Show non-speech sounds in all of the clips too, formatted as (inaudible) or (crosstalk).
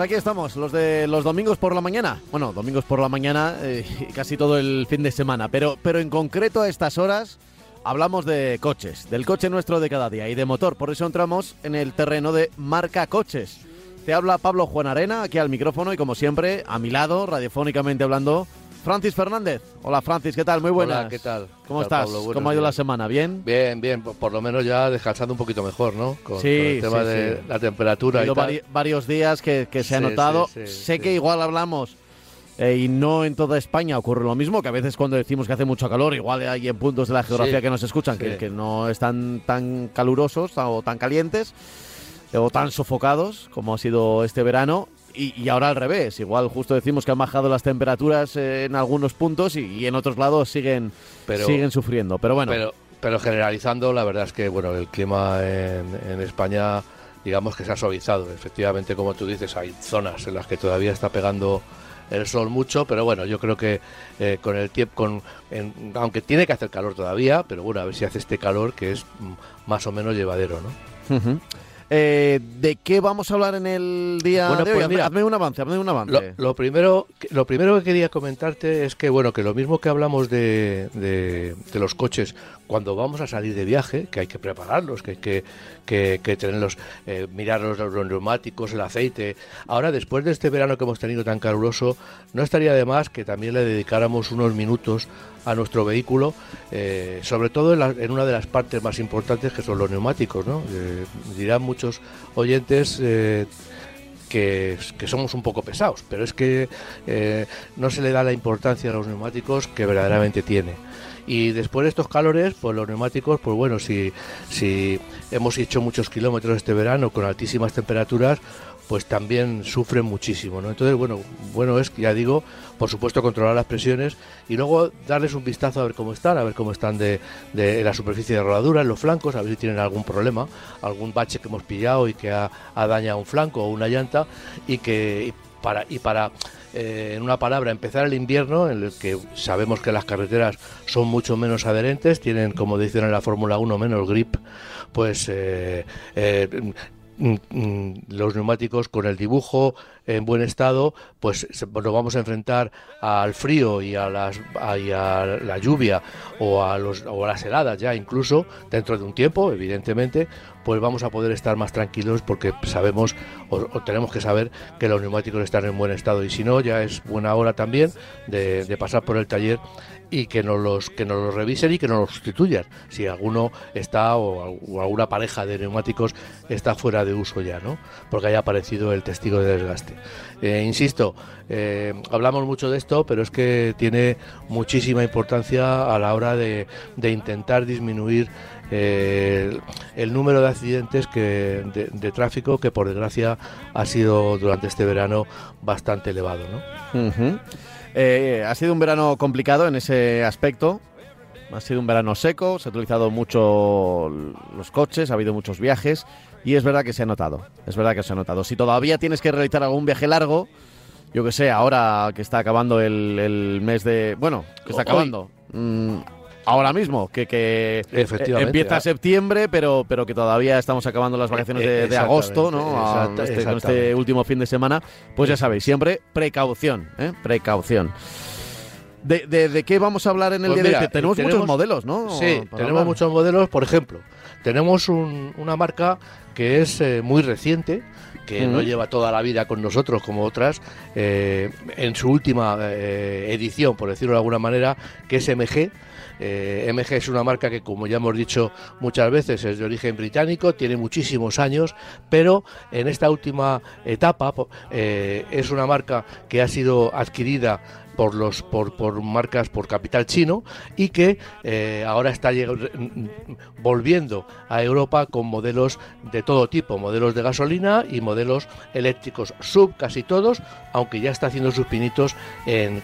Aquí estamos, los de los domingos por la mañana. Bueno, domingos por la mañana eh, casi todo el fin de semana, pero, pero en concreto a estas horas hablamos de coches, del coche nuestro de cada día y de motor. Por eso entramos en el terreno de marca coches. Te habla Pablo Juan Arena, aquí al micrófono y como siempre, a mi lado, radiofónicamente hablando, Francis Fernández. Hola Francis, ¿qué tal? Muy buenas. Hola, ¿qué tal? ¿Cómo ¿Qué tal, estás? ¿Cómo ha ido la semana? ¿Bien? Bien, bien, por, lo menos ya descansando un poquito mejor, ¿no? Con, Sí, con el tema sí, de sí. la temperatura Ha y tal. varios días que, que se ha notado. sé que igual hablamos eh, y no en toda España ocurre lo mismo, que a veces cuando decimos que hace mucho calor, igual hay en puntos de la geografía que nos escuchan que, que no están tan calurosos o tan calientes o tan sofocados como ha sido este verano. Y, y ahora al revés, igual justo decimos que han bajado las temperaturas eh, en algunos puntos y, y en otros lados siguen, Pero- siguen sufriendo. Pero bueno, Pero, pero generalizando, la verdad es que bueno, el clima en, en España, digamos que se ha suavizado. Efectivamente, como tú dices, hay zonas en las que todavía está pegando el sol mucho, pero bueno, yo creo que eh, con el tiempo, con, en- aunque tiene que hacer calor todavía, pero bueno, a ver si hace este calor que es mm, más o menos llevadero, ¿no? Eh, ¿De qué vamos a hablar en el día Bueno, de hoy? pues mira, hazme un avance, hazme un avance. Lo, lo primero, que- lo primero que quería comentarte es que, bueno, que lo mismo que hablamos de, de- de los coches cuando vamos a salir de viaje, que hay que prepararlos, que hay que, que, tenerlos, eh, mirar los, neumáticos, el aceite. Ahora, después de este verano que hemos tenido tan caluroso, no estaría de más que también le dedicáramos unos minutos a nuestro vehículo, eh, sobre todo en, una de las partes más importantes que son los neumáticos. Eh, dirán muchos oyentes eh, que, que somos un poco pesados, pero es que no se le da la importancia a los neumáticos que verdaderamente tiene. Y después de estos calores, pues los neumáticos, pues bueno, si, si hemos hecho muchos kilómetros este verano con altísimas temperaturas, pues también sufren muchísimo, ¿no? Entonces, bueno, bueno es, ya digo, por supuesto controlar las presiones y luego darles un vistazo a ver cómo están, a ver cómo están de, de la superficie de rodadura, en los flancos, a ver si tienen algún problema, algún bache que hemos pillado y que ha, dañado un flanco o una llanta y que para y para eh, en una palabra empezar el invierno en el que sabemos que las carreteras son mucho menos adherentes, tienen como dicen en la Fórmula 1 menos grip, pues eh, eh, mm, mm, los neumáticos con el dibujo en buen estado, pues se- nos vamos a enfrentar al frío y a, las, a la lluvia o a, los, o a las heladas ya incluso dentro de un tiempo, evidentemente, pues vamos a poder estar más tranquilos porque sabemos o, tenemos que saber que los neumáticos están en buen estado. Y si no ya es buena hora también de, pasar por el taller y que nos los que los revisen y que nos los sustituyan. Si alguno está o, al- o alguna pareja de neumáticos está fuera de uso ya no porque haya aparecido el testigo de desgaste. Eh, insisto eh, hablamos mucho de esto pero es que tiene muchísima importancia a la hora de, de intentar disminuir el, el número de accidentes que, de, de tráfico que por desgracia ha sido durante este verano bastante elevado ¿no? Eh, ha sido un verano complicado en ese aspecto. Ha sido un verano seco, se ha utilizado mucho los coches, ha habido muchos viajes y es verdad que se ha notado. Es verdad que se ha notado. Si todavía tienes que realizar algún viaje largo, yo que sé, ahora que está acabando el, el mes de. Bueno, que está acabando. Ahora mismo, que, que Efectivamente, eh, empieza ah. septiembre, pero, pero que todavía estamos acabando las vacaciones de, de agosto, ¿no? Exacta- este- con este último fin de semana. Pues ya sabéis, siempre precaución, ¿eh? Precaución. ¿De, de, de qué vamos a hablar en el Pues día de hoy? Tenemos, tenemos- muchos modelos, ¿no? Sí, Para tenemos hablar. muchos modelos, por ejemplo, tenemos una marca que es eh, muy reciente, que no lleva toda la vida con nosotros como otras, eh, en su última eh, edición, por decirlo de alguna manera, que es MG. MG es una marca que, como ya hemos dicho muchas veces, es de origen británico, tiene muchísimos años, pero en esta última etapa es una marca que ha sido adquirida por los por, marcas por capital chino y que eh, ahora está volviendo a Europa con modelos de todo tipo, modelos de gasolina y modelos eléctricos sub casi todos, aunque ya está haciendo sus pinitos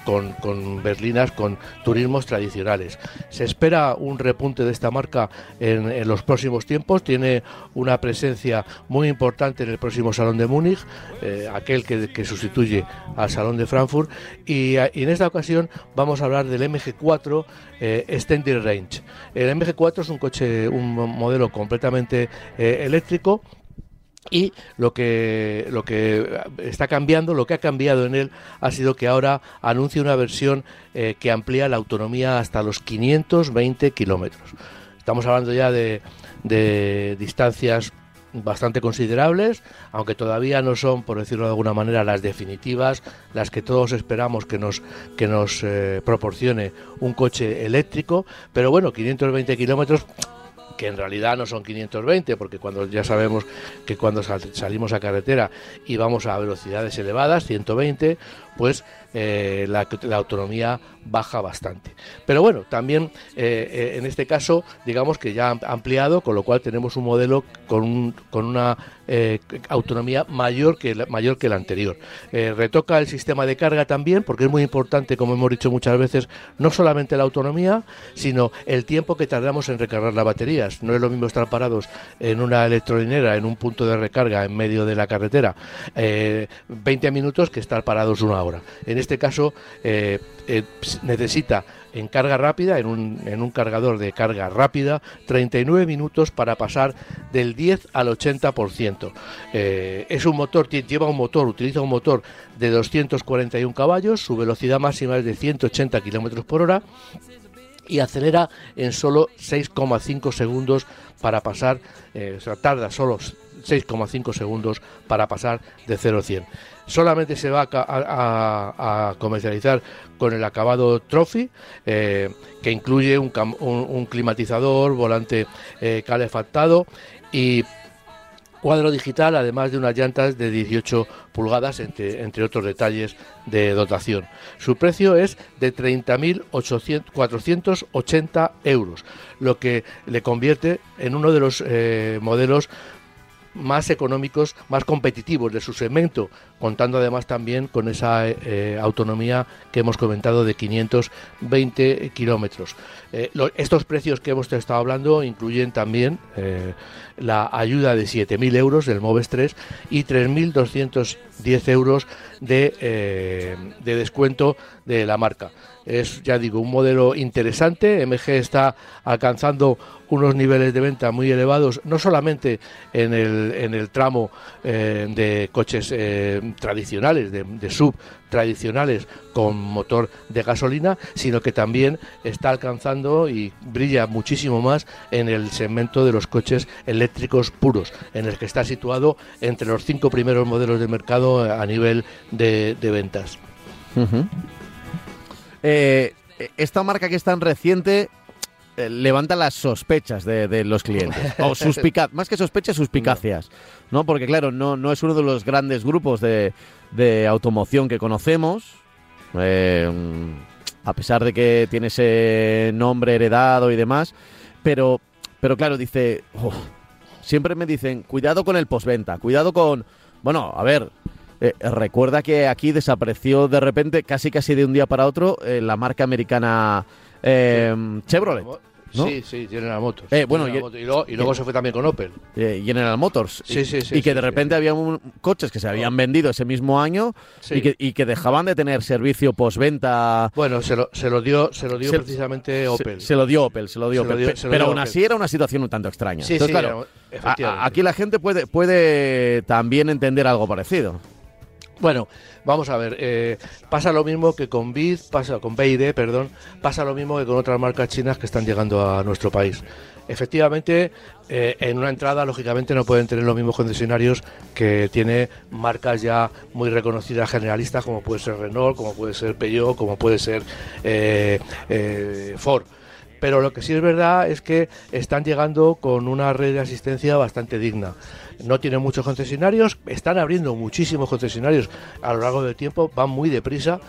con, con, berlinas con turismos tradicionales. Se espera un repunte de esta marca en, los próximos tiempos, tiene una presencia muy importante en el próximo Salón de Múnich, eh, aquel que, sustituye al Salón de Frankfurt y en esta ocasión vamos a hablar del MG4 eh, Extended Range. El MG4 es un coche, un modelo completamente eh, eléctrico y lo que, lo que está cambiando, lo que ha cambiado en él ha sido que ahora anuncia una versión eh, que amplía la autonomía hasta los 520 kilómetros. Estamos hablando ya de, de distancias bastante considerables, aunque todavía no son, por decirlo de alguna manera, las definitivas, las que todos esperamos que nos, que nos eh, proporcione un coche eléctrico. Pero bueno, 520 kilómetros que en realidad no son 520, porque cuando ya sabemos que cuando salimos a carretera y vamos a velocidades elevadas, 120, pues eh, la, autonomía baja bastante. Pero bueno, también eh, eh, en este caso, digamos que ya ha ampliado, con lo cual tenemos un modelo con, con una autonomía mayor que, la, mayor que el anterior. retoca el sistema de carga también, porque es muy importante, como hemos dicho muchas veces, no solamente la autonomía, sino el tiempo que tardamos en recargar las baterías. No es lo mismo estar parados en una electrolinera, en un punto de recarga en medio de la carretera, 20 minutos que estar parados una hora. Este caso eh, eh, necesita en carga rápida, en un, en un, cargador de carga rápida, 39 minutos para pasar del 10 al 80%. Eh, es un motor, lleva un motor, utiliza un motor de 241 caballos, su velocidad máxima es de 180 kilómetros por hora y acelera en solo 6,5 segundos para pasar, o sea, tarda solo 6,5 segundos para pasar de 0 a 100 solamente se va a, comercializar con el acabado Trophy, eh, que incluye un, climatizador, volante eh, calefactado y cuadro digital, además de unas llantas de 18 pulgadas, entre, otros detalles de dotación. Su precio es de 30.480 euros, lo que le convierte en uno de los eh, modelos más económicos, más competitivos de su segmento, contando además también con esa eh, autonomía que hemos comentado de 520 kilómetros. Eh, estos precios que hemos estado hablando incluyen también eh, la ayuda de 7.000 euros del MOVES 3 y 3.210 euros de, de descuento de la marca. Es, ya digo, un modelo interesante. MG está alcanzando unos niveles de venta muy elevados, no solamente en el, en el tramo eh, de coches eh, tradicionales, de, sub tradicionales con motor de gasolina, sino que también está alcanzando y brilla muchísimo más en el segmento de los coches eléctricos puros, en el que está situado entre los cinco primeros modelos de mercado a nivel de, ventas. Eh, esta marca que es tan reciente eh, levanta las sospechas de, los clientes. (laughs) O más que sospechas, suspicacias. No. Porque, claro, no, no es uno de los grandes grupos de, automoción que conocemos. Eh, a pesar de que tiene ese nombre heredado y demás. Pero, pero claro, dice. Oh, siempre me dicen, cuidado con el postventa, cuidado con. Bueno, a ver, eh, recuerda que aquí desapareció de repente, casi casi de un día para otro, eh, la marca americana eh, Chevrolet. Sí, sí, General Motors. bueno, y, luego, se fue también con Opel. General Motors. Sí, sí, sí. Y que de repente había coches que se habían vendido ese mismo año y que, y, que, dejaban de tener servicio postventa. Bueno, se lo, se lo dio, se lo dio precisamente Opel. Se, lo dio Opel, se lo dio Opel. pero aún así era una situación un tanto extraña. Sí, claro, aquí la gente puede, puede también entender algo parecido. Bueno, vamos a ver, eh, pasa lo mismo que con BID, pasa con BID, perdón, pasa lo mismo que con otras marcas chinas que están llegando a nuestro país. Efectivamente, eh, en una entrada, lógicamente, no pueden tener los mismos concesionarios que tiene marcas ya muy reconocidas generalistas, como puede ser Renault, como puede ser Peugeot, como puede ser eh, Ford pero lo que sí es verdad es que están llegando con una red de asistencia bastante digna. No tienen muchos concesionarios, están abriendo muchísimos concesionarios. A lo largo del tiempo, van muy deprisa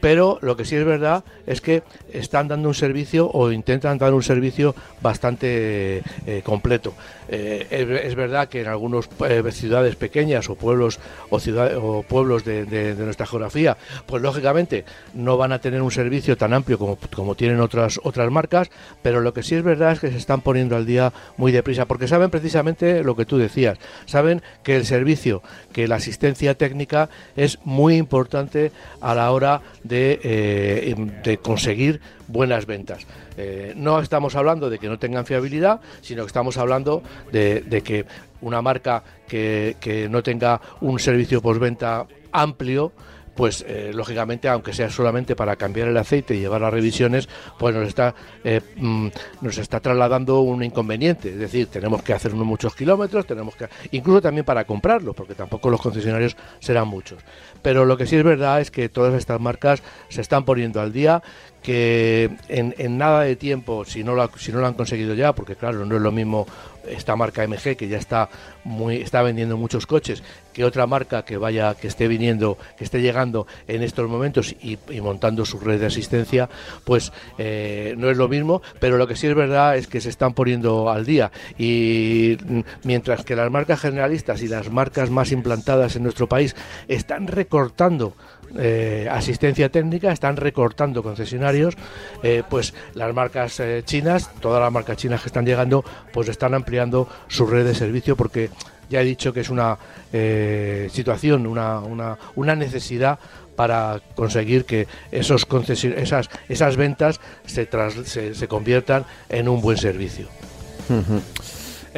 pero lo que sí es verdad es que están dando un servicio o intentan dar un servicio bastante eh, completo. Eh, es, verdad que en algunas eh, ciudades pequeñas o pueblos o, ciudades, o pueblos de, nuestra geografía, pues lógicamente no van a tener un servicio tan amplio como, como tienen otras otras marcas, pero lo que sí es verdad es que se están poniendo al día muy deprisa, porque saben precisamente lo que tú decías, saben que el servicio, que la asistencia técnica es muy importante a la hora de, eh, de conseguir buenas ventas. Eh, no estamos hablando de que no tengan fiabilidad, sino que estamos hablando de, que una marca que, que no tenga un servicio postventa amplio, pues eh, lógicamente, aunque sea solamente para cambiar el aceite y llevar las revisiones, pues nos está, eh, mm, nos está trasladando un inconveniente. Es decir, tenemos que hacer muchos kilómetros, tenemos que, incluso también para comprarlo, porque tampoco los concesionarios serán muchos. Pero lo que sí es verdad es que todas estas marcas se están poniendo al día que en, nada de tiempo, si no, lo, si no lo han conseguido ya, porque claro, no es lo mismo esta marca MG que ya está muy está vendiendo muchos coches que otra marca que vaya que esté viniendo que esté llegando en estos momentos y, montando su red de asistencia pues eh, no es lo mismo pero lo que sí es verdad es que se están poniendo al día. Y mientras que las marcas generalistas y las marcas más implantadas en nuestro país están recortando eh, asistencia técnica, están recortando concesionarios, eh, pues las marcas eh, chinas, todas las marcas chinas que están llegando, pues están ampliando su red de servicio porque ya he dicho que es una situación, una, una, una necesidad para conseguir que esos esas, esas ventas se, se, se, conviertan en un buen servicio.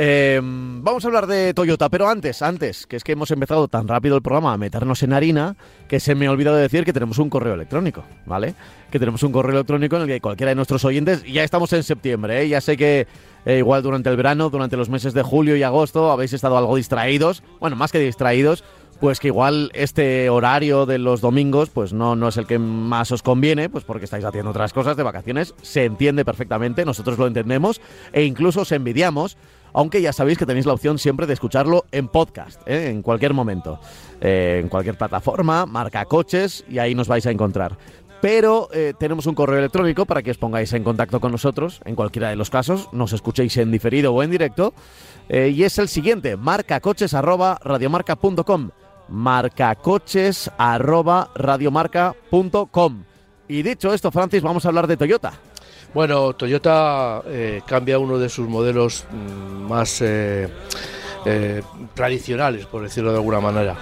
Eh, vamos a hablar de Toyota, pero antes, antes, que es que hemos empezado tan rápido el programa a meternos en harina que se me ha olvidado decir que tenemos un correo electrónico, ¿vale? Que tenemos un correo electrónico en el que cualquiera de nuestros oyentes, ya estamos en septiembre, ¿eh? ya sé que eh, igual durante el verano, durante los meses de julio y agosto habéis estado algo distraídos, bueno, más que distraídos, pues que igual este horario de los domingos pues no, no es el que más os conviene, pues porque estáis haciendo otras cosas de vacaciones, se entiende perfectamente, nosotros lo entendemos e incluso os envidiamos aunque ya sabéis que tenéis la opción siempre de escucharlo en podcast, ¿eh? en cualquier momento, eh, en cualquier plataforma, marca coches y ahí nos vais a encontrar. Pero eh, tenemos un correo electrónico para que os pongáis en contacto con nosotros, en cualquiera de los casos, nos escuchéis en diferido o en directo, y es el siguiente, marcacoches@radiomarca.com, marcacoches@radiomarca.com. Y dicho esto, Francis, vamos a hablar de Toyota. Bueno, Toyota eh, cambia uno de sus modelos mm, más eh, eh, tradicionales, por decirlo de alguna manera.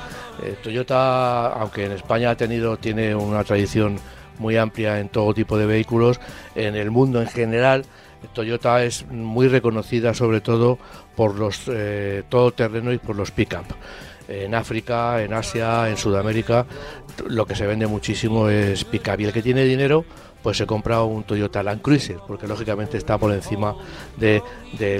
Toyota, aunque en España ha tenido, tiene una tradición muy amplia en todo tipo de vehículos, en el mundo en general, Toyota es muy reconocida sobre todo por los todoterreno y por los pick-up. En África, en Asia, en Sudamérica, lo que se vende muchísimo es pick-up. Y el que tiene dinero, pues se compra un Toyota Land Cruiser, porque lógicamente está por encima de,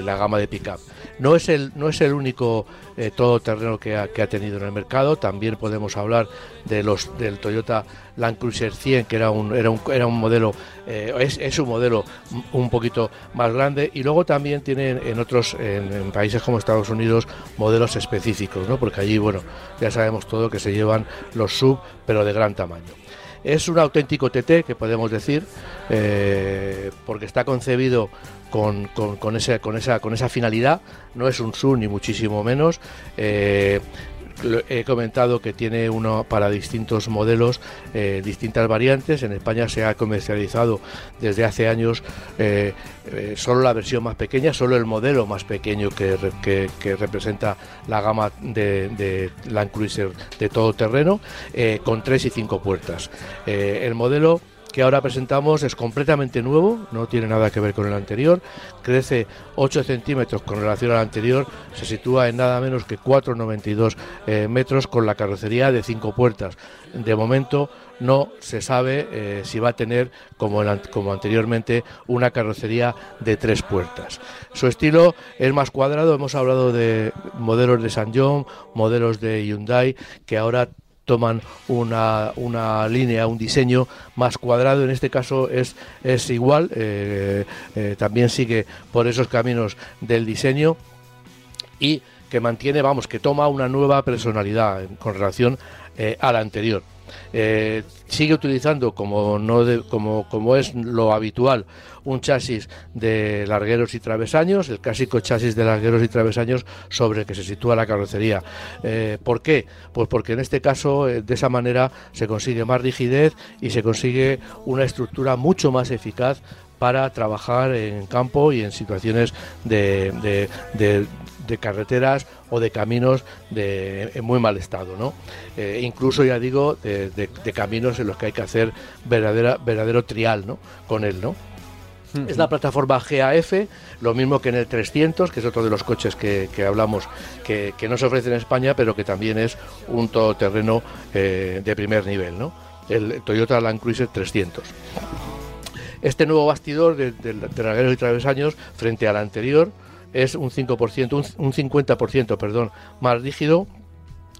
la gama de pickup. No es el, no es el único eh, todoterreno que ha, que ha tenido en el mercado, también podemos hablar de los del Toyota Land Cruiser 100, que era un, era un, era un modelo, eh, es, un modelo un poquito más grande, y luego también tienen en otros, en, países como Estados Unidos, modelos específicos, ¿no? porque allí, bueno, ya sabemos todo que se llevan los sub, pero de gran tamaño. Es un auténtico TT, que podemos decir, eh, porque está concebido con, con, ese, con, esa, con esa finalidad. No es un SUV ni muchísimo menos. Eh, he comentado que tiene uno para distintos modelos, eh, distintas variantes. En España se ha comercializado desde hace años eh, eh, solo la versión más pequeña, solo el modelo más pequeño que, representa la gama de, Land Cruiser de todo terreno, con tres y cinco puertas. el modelo que ahora presentamos es completamente nuevo, no tiene nada que ver con el anterior, crece 8 centímetros con relación al anterior, se sitúa en nada menos que 4,92 eh, metros con la carrocería de 5 puertas. De momento no se sabe eh, si va a tener, como, como anteriormente, una carrocería de 3 puertas. Su estilo es más cuadrado, hemos hablado de modelos de San John, modelos de Hyundai, que ahora toman una, una, línea, un diseño más cuadrado, en este caso es, es igual, eh, eh, también sigue por esos caminos del diseño y que mantiene, vamos, que toma una nueva personalidad con relación eh, a la anterior. Sigue utilizando como no como, como es lo habitual un chasis de largueros y travesaños, el clásico chasis de largueros y travesaños sobre el que se sitúa la carrocería. Eh, ¿Por qué? Pues porque en este caso, eh, de esa manera, se consigue más rigidez y se consigue una estructura mucho más eficaz para trabajar en campo y en situaciones de, carreteras o de caminos de, en muy mal estado, ¿no? Eh, incluso ya digo de, caminos en los que hay que hacer verdadera, verdadero trial, ¿no? Con él, ¿no? Es la plataforma GAF, lo mismo que en el 300, que es otro de los coches que, hablamos que, no se ofrece en España, pero que también es un todoterreno eh, de primer nivel, ¿no? el Toyota Land Cruiser 300. Este nuevo bastidor de, de, y travesaños frente al anterior es un 5%, un, un 50% perdón, más rígido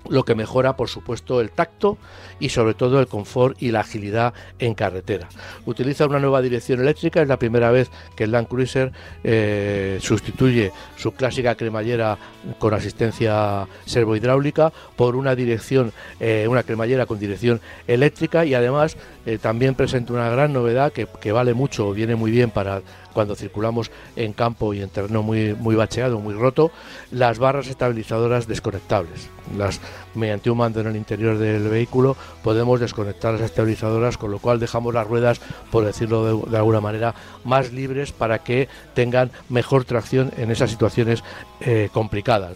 lo que mejora por supuesto el tacto y sobre todo el confort y la agilidad en carretera. Utiliza una nueva dirección eléctrica, es la primera vez que el Land Cruiser eh, sustituye su clásica cremallera con asistencia servohidráulica por una dirección, eh, una cremallera con dirección eléctrica y además eh, también presenta una gran novedad que, vale mucho, viene muy bien para cuando circulamos en campo y en terreno muy, muy bacheado, muy roto, las barras estabilizadoras desconectables. Las, mediante un mando en el interior del vehículo podemos desconectar las estabilizadoras, con lo cual dejamos las ruedas, por decirlo de, alguna manera, más libres para que tengan mejor tracción en esas situaciones eh, complicadas.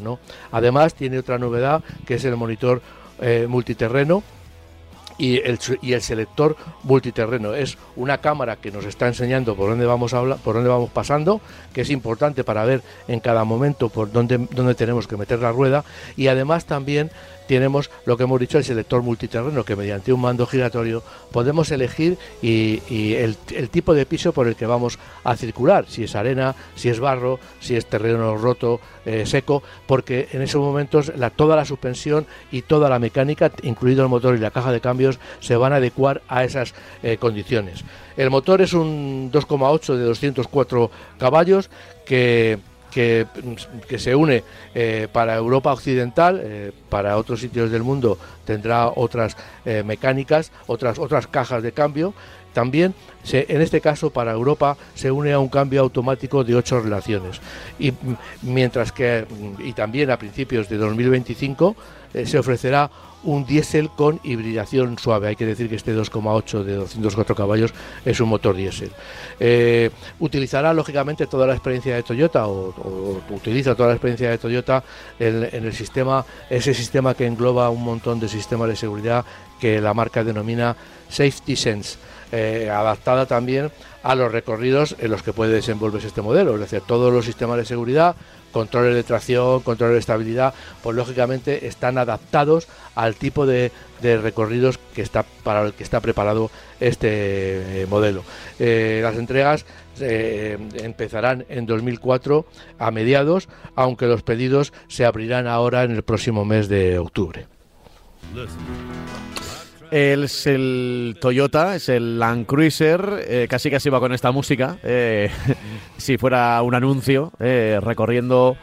Además, tiene otra novedad que es el monitor eh, multiterreno y el, y el selector multiterreno. Es una cámara que nos está enseñando por dónde vamos a hablar, por dónde vamos pasando, que es importante para ver en cada momento por dónde, dónde tenemos que meter la rueda y además también tenemos lo que hemos dicho, el selector multiterreno, que mediante un mando giratorio podemos elegir y, el, tipo de piso por el que vamos a circular, si es arena, si es barro, si es terreno roto, eh, seco, porque en esos momentos la, toda la suspensión y toda la mecánica, incluido el motor y la caja de cambios, se van a adecuar a esas eh, condiciones. El motor es un 2,8 de 204 caballos que que, se une eh, para Europa Occidental, eh, para otros sitios del mundo tendrá otras eh, mecánicas, otras, otras cajas de cambio. También, en este caso, para Europa se une a un cambio automático de ocho relaciones. Y mientras que, y también a principios de 2025, se ofrecerá un diésel con hibridación suave. Hay que decir que este 2,8 de 204 caballos es un motor diésel. Eh, utilizará lógicamente toda la experiencia de Toyota o, utiliza toda la experiencia de Toyota en, el sistema, ese sistema que engloba un montón de sistemas de seguridad que la marca denomina Safety Sense, eh, adaptada también a los recorridos en los que puede desenvolverse este modelo, es decir, todos los sistemas de seguridad controles de tracción, controles de estabilidad, pues lógicamente están adaptados al tipo de, recorridos que está para el que está preparado este eh, modelo. Eh, las entregas eh, empezarán en 2004 a mediados, aunque los pedidos se abrirán ahora en el próximo mes de octubre. Es el Toyota, es el Land Cruiser, eh, casi casi va con esta música, eh, (laughs) si fuera un anuncio, eh, recorriendo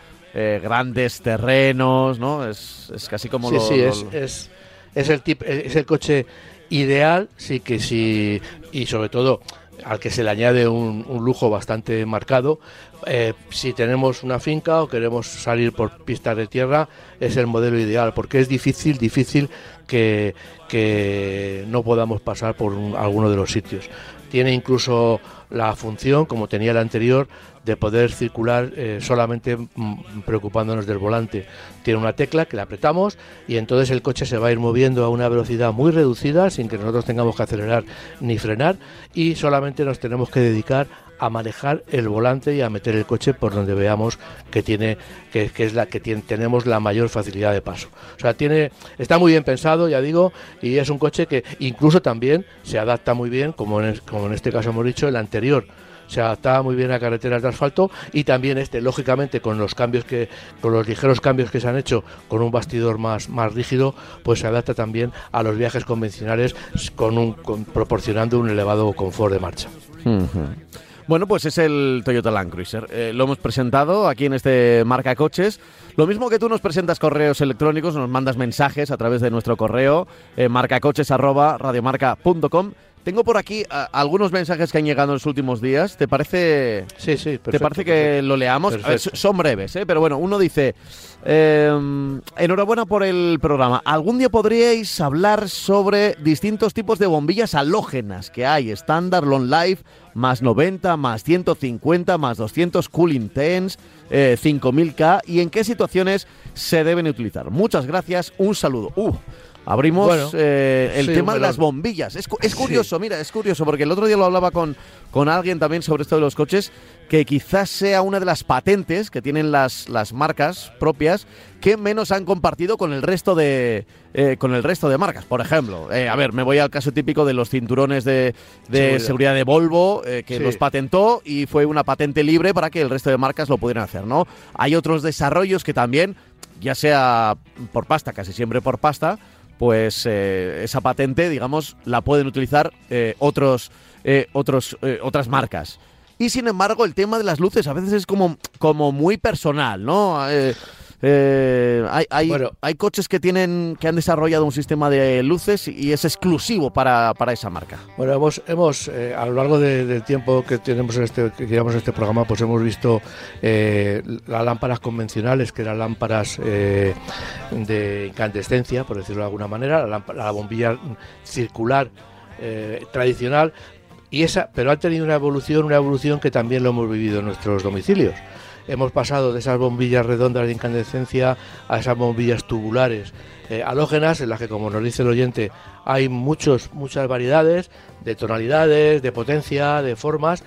grandes terrenos, ¿no? Es, casi como sí, Sí, es, es, es, el tip, es el coche ideal, sí que sí, y sobre todo al que se le añade un, lujo bastante marcado. Eh, si tenemos una finca o queremos salir por pistas de tierra, es el modelo ideal, porque es difícil, difícil que, no podamos pasar por alguno de los sitios. tiene incluso la función, como tenía el anterior, de poder circular eh, solamente mm, preocupándonos del volante. Tiene una tecla que la apretamos y entonces el coche se va a ir moviendo a una velocidad muy reducida sin que nosotros tengamos que acelerar ni frenar y solamente nos tenemos que dedicar a manejar el volante y a meter el coche por donde veamos que tiene que, es la que tiene, tenemos la mayor facilidad de paso. O sea, tiene está muy bien pensado, ya digo, y es un coche que incluso también se adapta muy bien, como en, como en este caso hemos dicho, el anterior. Se adaptaba muy bien a carreteras de asfalto y también este lógicamente con los cambios que con los ligeros cambios que se han hecho con un bastidor más más rígido pues se adapta también a los viajes convencionales con un proporcionando un elevado confort de marcha bueno, pues es el Toyota Land Cruiser. Eh, lo hemos presentado aquí en este Marca Coches. Lo mismo que tú nos presentas correos electrónicos, nos mandas mensajes a través de nuestro correo eh, marcacoches@radiomarca.com. Tengo por aquí algunos mensajes que han llegado en los últimos días. ¿Te parece? Sí, sí. ¿Te parece que lo leamos? son breves, ¿eh? pero bueno, uno dice: em, Enhorabuena por el programa. ¿Algún día podríais hablar sobre distintos tipos de bombillas halógenas que hay? Estándar, long life, más 90, más 150, más 200, cool intense, 5000K y en qué situaciones se deben utilizar. Muchas gracias, un saludo. Uh, abrimos eh, el tema de las bombillas. Es, (laughs) curioso, mira, es curioso, porque el otro día lo hablaba con, con alguien también sobre esto de los coches, que quizás sea una de las patentes que tienen las, las marcas propias que menos han compartido con el resto de eh, con el resto de marcas. Por ejemplo, eh, a ver, me voy al caso típico de los cinturones de, seguridad. de Volvo, que los patentó y fue una patente libre para que el resto de marcas lo pudieran hacer, ¿no? Hay otros desarrollos que también, ya sea por pasta, casi siempre por pasta, pues eh, esa patente, digamos, la pueden utilizar eh, otros, eh, otros, otras marcas. Y sin embargo, el tema de las luces a veces es como, como muy personal, ¿no? Eh, hay, hay, hay, coches que tienen que han desarrollado un sistema de luces y es exclusivo para, esa marca. Bueno, hemos, hemos eh, a lo largo del tiempo que tenemos en este, que llevamos este programa, pues hemos visto eh, las lámparas convencionales, que eran lámparas de incandescencia, por decirlo de alguna manera, la, la bombilla circular tradicional, y esa, pero ha tenido una evolución, una evolución que también lo hemos vivido en nuestros domicilios hemos pasado de esas bombillas redondas de incandescencia a esas bombillas tubulares eh, halógenas, en las que, como nos dice el oyente, hay muchos, muchas variedades de tonalidades, de potencia, de formas.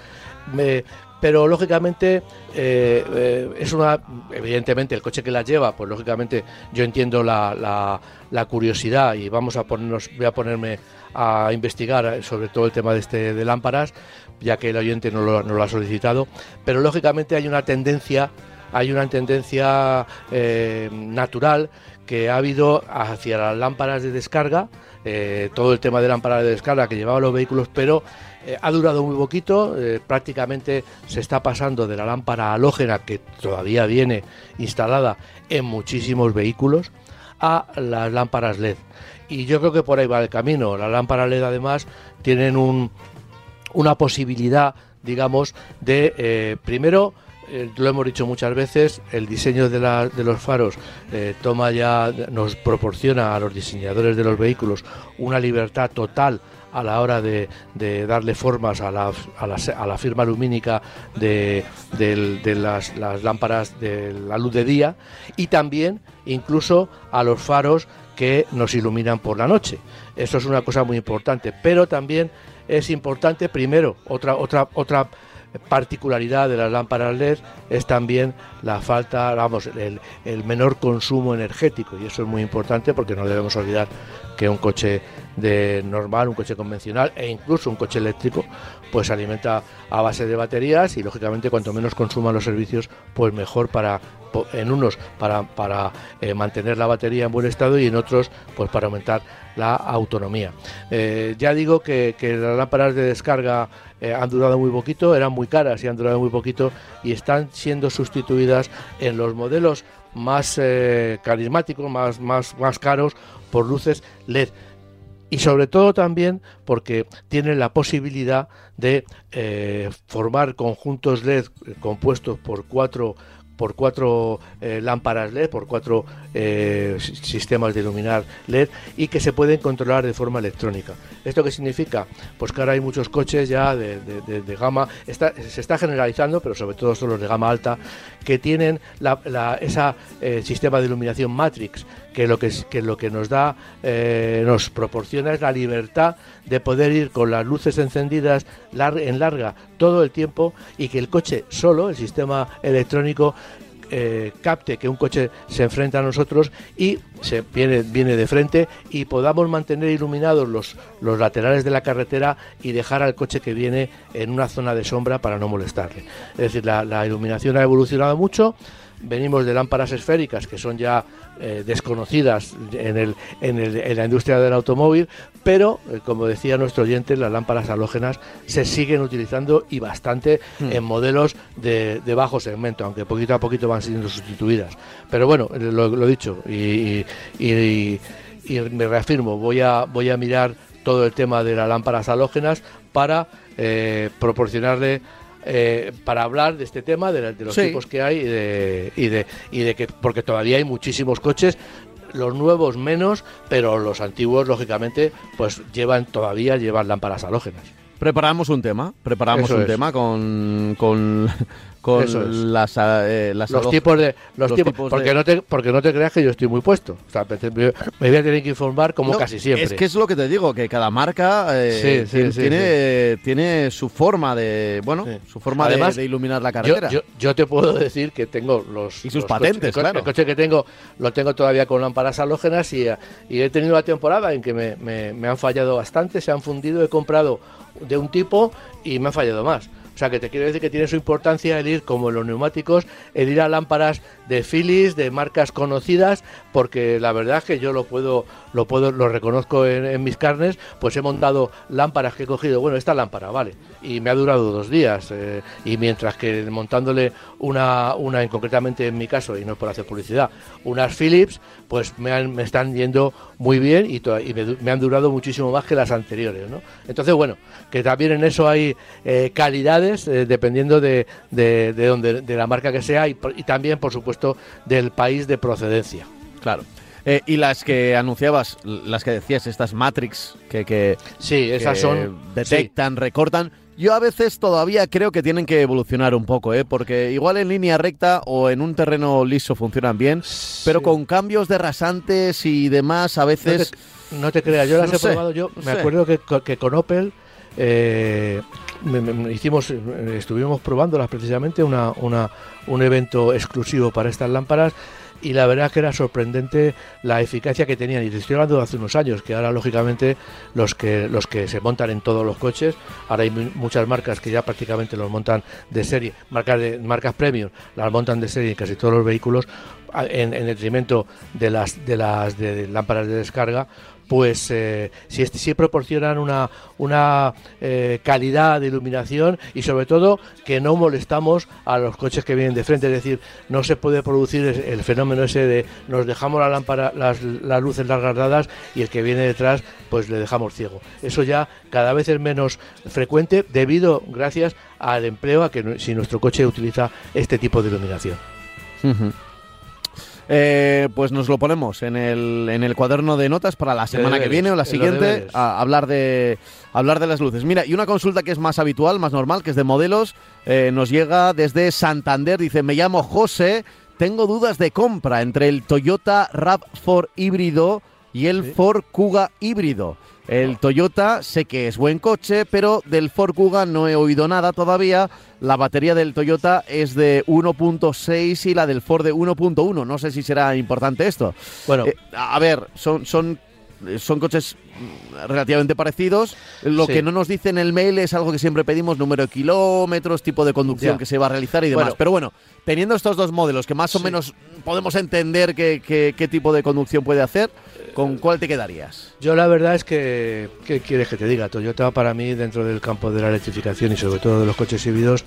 Pero lógicamente eh, eh, es una evidentemente el coche que las lleva pues lógicamente yo entiendo la, la, curiosidad y vamos a ponernos voy a ponerme a investigar sobre todo el tema de este de lámparas ya que el oyente no lo, ha solicitado, pero lógicamente hay una tendencia, hay una tendencia eh, natural que ha habido hacia las lámparas de descarga, eh, todo el tema de lámparas de descarga que llevaban los vehículos, pero eh, ha durado muy poquito, prácticamente se está pasando de la lámpara halógena que todavía viene instalada en muchísimos vehículos a las lámparas LED. Y yo creo que por ahí va el camino. Las lámparas LED además tienen un, una posibilidad, digamos, de, primero, eh, lo hemos dicho muchas veces, el diseño de, de los faros eh, toma ya, nos proporciona a los diseñadores de los vehículos una libertad total a la hora de, darle formas a la, a la, a la firma lumínica de, las, las, lámparas de la luz de día y también incluso a los faros que nos iluminan por la noche. Eso es una cosa muy importante, pero también es importante, primero, otra, otra, otra particularidad de las lámparas LED es también la falta, vamos, el, menor consumo energético. Y eso es muy importante porque no debemos olvidar que un coche de normal, un coche convencional e incluso un coche eléctrico pues alimenta a base de baterías y lógicamente cuanto menos consuman los servicios pues mejor para en unos para, para eh, mantener la batería en buen estado y en otros pues para aumentar la autonomía. Eh, ya digo que, las lámparas de descarga eh, han durado muy poquito, eran muy caras y han durado muy poquito y están siendo sustituidas en los modelos más carismáticos, más, más, más caros por luces LED y sobre todo también porque tienen la posibilidad de formar conjuntos LED compuestos por cuatro por cuatro eh, lámparas LED, por cuatro eh, sistemas de iluminar LED y que se pueden controlar de forma electrónica. ¿Esto qué significa? Pues que ahora hay muchos coches ya de, gama, se está generalizando, pero sobre todo son los de gama alta, que tienen ese eh, sistema de iluminación Matrix, que lo que, que lo que nos da, nos proporciona es la libertad de poder ir con las luces encendidas en larga todo el tiempo y que el coche solo, el sistema electrónico, eh, capte que un coche se enfrenta a nosotros y se viene, viene de frente y podamos mantener iluminados los, los laterales de la carretera y dejar al coche que viene en una zona de sombra para no molestarle. Es decir, la iluminación ha evolucionado mucho venimos de lámparas esféricas que son ya eh, desconocidas en, el, en, el, en, la industria del automóvil, pero eh, como decía nuestro oyente, las lámparas halógenas se siguen utilizando y bastante hmm. en modelos de, bajo segmento, aunque poquito a poquito van siendo sustituidas. Pero bueno, lo, he dicho y, y, me reafirmo, voy a, voy a mirar todo el tema de las lámparas halógenas para eh, proporcionarle eh, para hablar de este tema, de, los tipos que hay y de, y de, y de que, porque todavía hay muchísimos coches los nuevos menos, pero los antiguos, lógicamente, pues llevan todavía llevan lámparas halógenas. Preparamos un tema, preparamos un tema con, con con las, eh, las los tipos de los, tipos, porque no te porque no te creas que yo estoy muy puesto. O sea, me voy a tener que informar como casi siempre. es que es lo que te digo que cada marca eh, tiene tiene su forma de bueno su forma Además, de, iluminar la carretera. yo, yo, te puedo decir que tengo los y sus patentes claro el coche que tengo lo tengo todavía con lámparas halógenas y, y he tenido la temporada en que me, me, me han fallado bastante se han fundido he comprado de un tipo y me ha fallado más o sea, que te quiero decir que tiene su importancia el ir, como los neumáticos, el ir a lámparas de Philips, de marcas conocidas, porque la verdad es que yo lo puedo, lo puedo, lo reconozco en, mis carnes, pues he montado lámparas que he cogido, bueno, esta lámpara, vale, y me ha durado dos días, eh, y mientras que montándole una, una, concretamente en mi caso, y no es por hacer publicidad, unas Philips, pues me, me están yendo muy bien y, me, han durado muchísimo más que las anteriores, ¿no? Entonces, bueno, que también en eso hay eh, eh, dependiendo de, de, donde, de la marca que sea, y también, por supuesto, del país de procedencia. Claro. Eh, y las que anunciabas, las que decías, estas Matrix que, que sí, esas son detectan, recortan. Yo a veces todavía creo que tienen que evolucionar un poco, ¿eh? porque igual en línea recta o en un terreno liso funcionan bien, pero con cambios de rasantes y demás a veces... No te, creas, yo las he probado, yo me acuerdo que, que, con Opel eh, hicimos, eh, estuvimos probándolas precisamente, una, una, un evento exclusivo para estas lámparas y la verdad que era sorprendente la eficacia que tenían. Y te estoy hablando de hace unos años que ahora lógicamente los que los que se montan en todos los coches ahora hay muchas marcas que ya prácticamente los montan de serie marcas de marcas premium las montan de serie en casi todos los vehículos en, en detrimento de las de las de lámparas de descarga pues eh, si, proporcionan una, una eh, calidad de iluminación y sobre todo que no molestamos a los coches que vienen de frente, es decir, no se puede producir el fenómeno ese de nos dejamos la lámpara, las, las luces largas dadas y el que viene detrás pues le dejamos ciego. Eso ya cada vez es menos frecuente debido, gracias al empleo, a que si nuestro coche utiliza este tipo de iluminación. Eh, pues nos lo ponemos en el, en el cuaderno de notas para la semana que viene o la siguiente a hablar de hablar de las luces. Mira, y una consulta que es más habitual, más normal, que es de modelos, eh, nos llega desde Santander. Dice, me llamo José, tengo dudas de compra entre el Toyota RAV4 híbrido y el Ford Kuga híbrido. El Toyota sé que es buen coche, pero del Ford Kuga no he oído nada todavía. La batería del Toyota es de 1.6 y la del Ford de 1.1. No sé si será importante esto. Bueno, eh, a ver, son, son son coches relativamente parecidos. Lo que no nos dice en el mail es algo que siempre pedimos, número de kilómetros, tipo de conducción que se va a realizar y demás. Pero bueno, teniendo estos dos modelos que más o menos podemos entender qué tipo de conducción puede hacer, ¿con cuál te quedarías? Yo la verdad es que, ¿qué quieres que te diga? Toyota para mí dentro del campo de la electrificación y sobre todo de los coches híbridos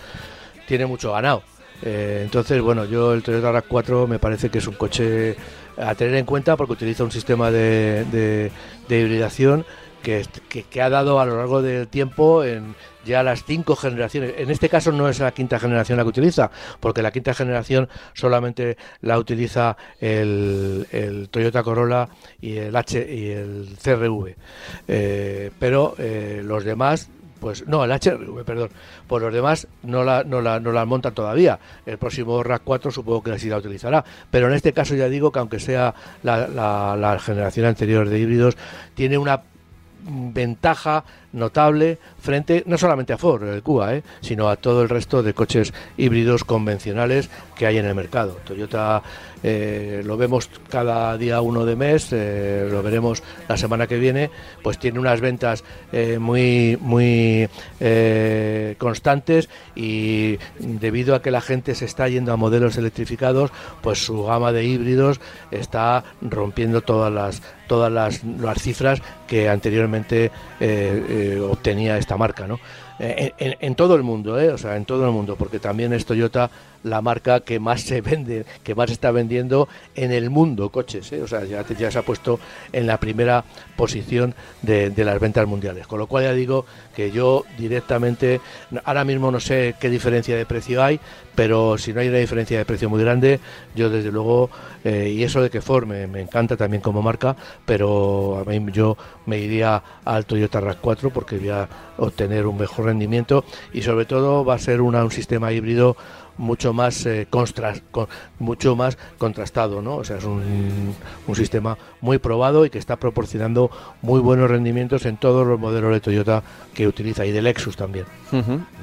tiene mucho ganado. Eh, entonces, bueno, yo el Toyota RAV4 me parece que es un coche a tener en cuenta porque utiliza un sistema de, de, hibridación que, que, ha dado a lo largo del tiempo en ya las cinco generaciones. En este caso no es la quinta generación la que utiliza, porque la quinta generación solamente la utiliza el, el Toyota Corolla y el H y el CRV. Eh, pero eh, los demás pues no, el HRV, perdón. Por los demás no la, no la, no la montan todavía. El próximo RAC 4 supongo que sí la utilizará. Pero en este caso ya digo que aunque sea la, la generación anterior de híbridos, tiene una ventaja notable frente no solamente a Ford, el Cuba, ¿eh? sino a todo el resto de coches híbridos convencionales que hay en el mercado. Toyota eh, lo vemos cada día uno de mes, eh, lo veremos la semana que viene, pues tiene unas ventas muy muy constantes y debido a que la gente se está yendo a modelos electrificados, pues su gama de híbridos está rompiendo todas las todas las, las cifras que anteriormente obtenía esta marca, ¿no? Eh, en, todo el mundo, ¿eh? o sea, en todo el mundo, porque también es Toyota la marca que más se vende, que más está vendiendo en el mundo coches, ¿eh? o sea, ya, se ha puesto en la primera posición de, las ventas mundiales. Con lo cual ya digo que yo directamente, ahora mismo no sé qué diferencia de precio hay, pero si no hay una diferencia de precio muy grande, yo desde luego, eh, y eso de que Ford me, encanta también como marca, pero a mí yo me iría al Toyota RAV4 porque voy a obtener un mejor rendimiento y sobre todo va a ser un sistema híbrido mucho más eh, mucho más contrastado, ¿no? O sea, es un, un, sistema muy probado y que está proporcionando muy buenos rendimientos en todos los modelos de Toyota que utiliza y de Lexus también.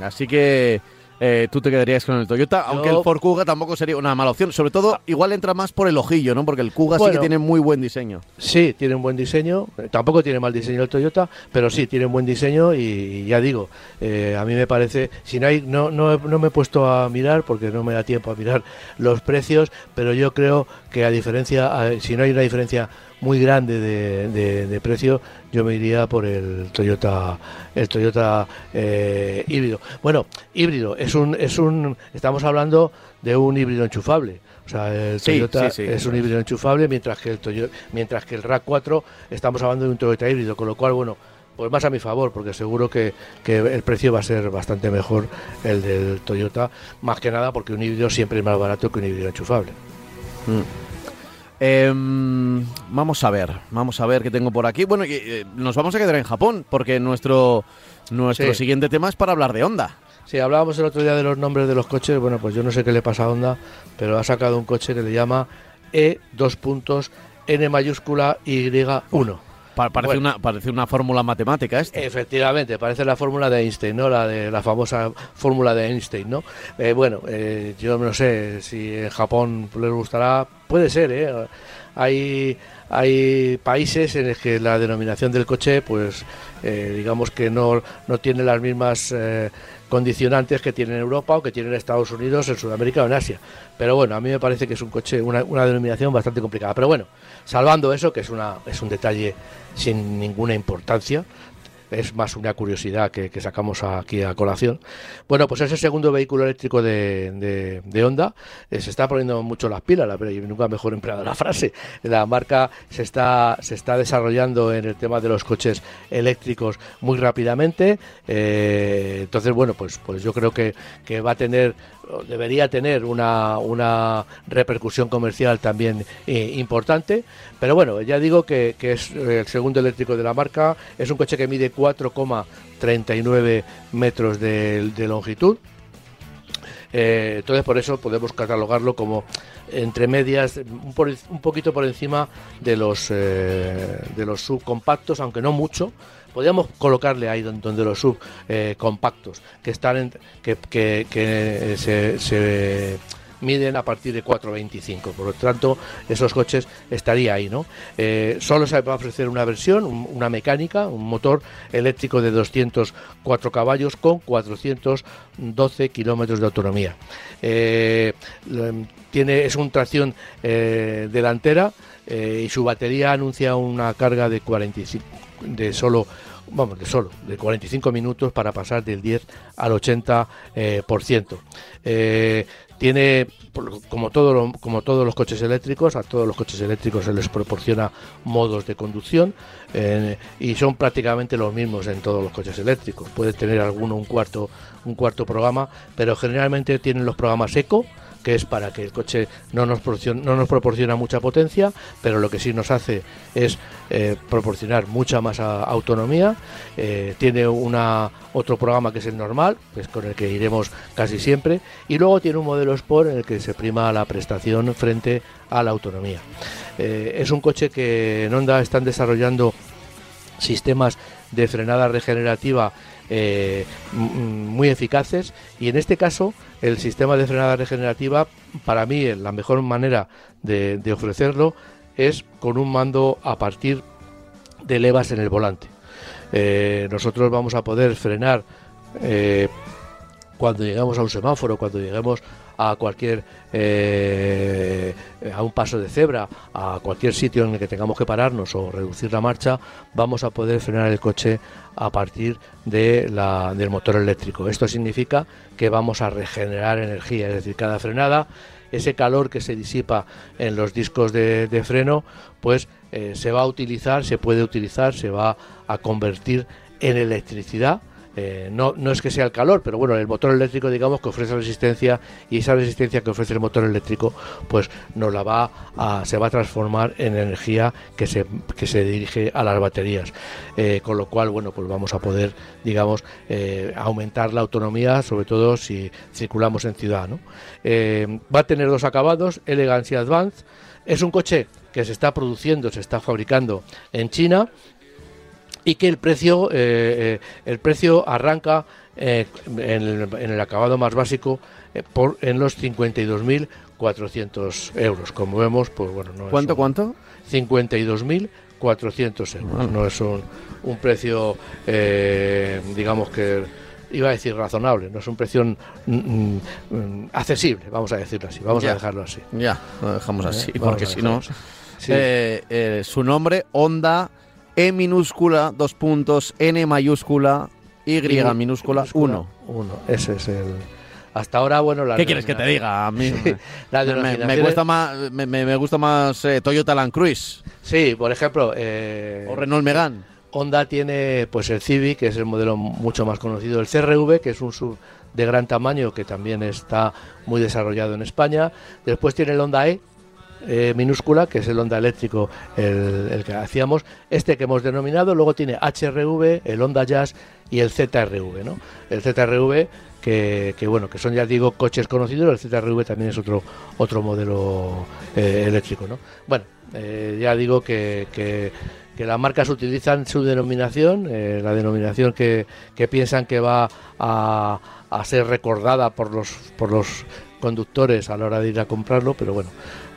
Así que eh, tú te quedarías con el Toyota, aunque el Ford Kuga tampoco sería una mala opción. Sobre todo, igual entra más por el ojillo, ¿no? Porque el Kuga sí que tiene muy buen diseño. Sí, tiene un buen diseño. Tampoco tiene mal diseño el Toyota, pero sí tiene un buen diseño y, ya digo, eh, a mí me parece, si no hay, no, no, no me he puesto a mirar porque no me da tiempo a mirar los precios, pero yo creo que a diferencia, si no hay una diferencia muy grande de, precio, yo me iría por el Toyota, el Toyota eh, híbrido. Bueno, híbrido es un, es un, estamos hablando de un híbrido enchufable. O sea, el Toyota es un híbrido enchufable, mientras que el Toyota, mientras que el RAC 4 estamos hablando de un Toyota híbrido, con lo cual, bueno, pues más a mi favor, porque seguro que, el precio va a ser bastante mejor el del Toyota, más que nada porque un híbrido siempre es más barato que un híbrido enchufable. Mm. Em, vamos a ver, vamos a ver qué tengo por aquí. Bueno, eh, nos vamos a quedar en Japón, porque nuestro, nuestro siguiente tema es para hablar de Honda. Sí, hablábamos el otro día de los nombres de los coches. Bueno, pues yo no sé qué le pasa a Honda, pero ha sacado un coche que le llama E dos puntos N mayúscula Y1. Parece, una, parece una fórmula matemática esto. Efectivamente, parece la fórmula de Einstein, ¿no? La de la famosa fórmula de Einstein, ¿no? Eh, bueno, eh, yo no sé si en Japón les gustará, puede ser, ¿eh? Hay, hay países en los que la denominación del coche, pues, eh, digamos que no, no tiene las mismas condicionantes que tiene en Europa o que tiene en Estados Unidos, en Sudamérica o en Asia. Pero bueno, a mí me parece que es un coche, una, una denominación bastante complicada. Pero bueno, salvando eso, que es, una, es un detalle sin ninguna importancia, es más una curiosidad que, sacamos aquí a colación. Bueno, pues ese segundo vehículo eléctrico de, de, Honda eh, se está poniendo mucho las pilas, la, nunca mejor empleado la frase. La marca se está, se está desarrollando en el tema de los coches eléctricos muy rápidamente. Eh, entonces, bueno, pues, pues yo creo que, que va a tener debería tener una, una repercusión comercial también eh, importante. Pero bueno, ya digo que, es el segundo eléctrico de la marca. Es un coche que mide 4,39 metros de, longitud. Eh, entonces por eso podemos catalogarlo como entre medias, un, poquito por encima de los, eh, de los subcompactos, aunque no mucho podríamos colocarle ahí donde, los subcompactos eh, que están en, que, que, que se, miden a partir de 4.25. Por lo tanto, esos coches estaría ahí, ¿no? Eh, solo se va a ofrecer una versión, una mecánica, un motor eléctrico de 204 caballos con 412 kilómetros de autonomía. Eh, tiene, es un tracción delantera y su batería anuncia una carga de 45 de solo vamos, de solo, de 45 minutos para pasar del 10 al 80%. Eh, por ciento. Eh, tiene, como, como todos los coches eléctricos, a todos los coches eléctricos se les proporciona modos de conducción eh, y son prácticamente los mismos en todos los coches eléctricos. Puede tener alguno un cuarto, un cuarto programa, pero generalmente tienen los programas eco, que es para que el coche no nos proporciona, no nos proporciona mucha potencia, pero lo que sí nos hace es eh, proporcionar mucha más autonomía. Eh, tiene una, otro programa que es el normal, que es con el que iremos casi siempre, y luego tiene un modelo Sport en el que se prima la prestación frente a la autonomía. Eh, es un coche que en Honda están desarrollando sistemas de frenada regenerativa muy eficaces y en este caso el sistema de frenada regenerativa, para mí la mejor manera de, ofrecerlo es con un mando a partir de levas en el volante. Eh, nosotros vamos a poder frenar eh, cuando lleguemos a un semáforo, cuando lleguemos a cualquier eh, a un paso de cebra, a cualquier sitio en el que tengamos que pararnos o reducir la marcha, vamos a poder frenar el coche a partir de la, del motor eléctrico. Esto significa que vamos a regenerar energía, es decir, cada frenada, ese calor que se disipa en los discos de, freno, pues eh, se va a utilizar, se puede utilizar, se va a convertir en electricidad eh, no, no es que sea el calor, pero bueno, el motor eléctrico digamos que ofrece resistencia y esa resistencia que ofrece el motor eléctrico pues nos la va a, se va a transformar en energía que se, que se dirige a las baterías. Eh, con lo cual, bueno, pues vamos a poder, digamos, eh, aumentar la autonomía, sobre todo si circulamos en ciudad. ¿no? va a tener dos acabados, Elegance y Advance. Es un coche que se está produciendo, se está fabricando en China y que el precio, eh, eh, el precio arranca eh, en, el, acabado más básico por, en los 52.400 euros. Como vemos, pues bueno, no ¿Cuánto, cuánto? 52.400 euros. No es un, un precio, digamos que iba a decir razonable, no es un precio mm, mm, mm, accesible, vamos a decirlo así, vamos a dejarlo así. Ya, lo dejamos así, porque si no... su nombre, Honda e minúscula, dos puntos, N mayúscula, Y, minúscula, 1. Uno. Ese es el. Hasta ahora, bueno, la ¿Qué quieres que te diga? A mí me, gusta más, me, gusta más eh, Toyota Land Cruise. Sí, por ejemplo. Eh, o Renault Megane. Honda tiene pues el Civic, que es el modelo mucho más conocido, el CRV, que es un sub de gran tamaño que también está muy desarrollado en España. Después tiene el Honda E, eh, minúscula, que es el Honda eléctrico, el, que hacíamos, este que hemos denominado, luego tiene HRV, el Honda Jazz y el ZRV, ¿no? El ZRV que, bueno, que son ya digo coches conocidos, el ZRV también es otro otro modelo eh, eléctrico, ¿no? Bueno, eh, ya digo que, que, las marcas utilizan su denominación, la denominación que, que piensan que va a, a ser recordada por los por los conductores a la hora de ir a comprarlo, pero bueno,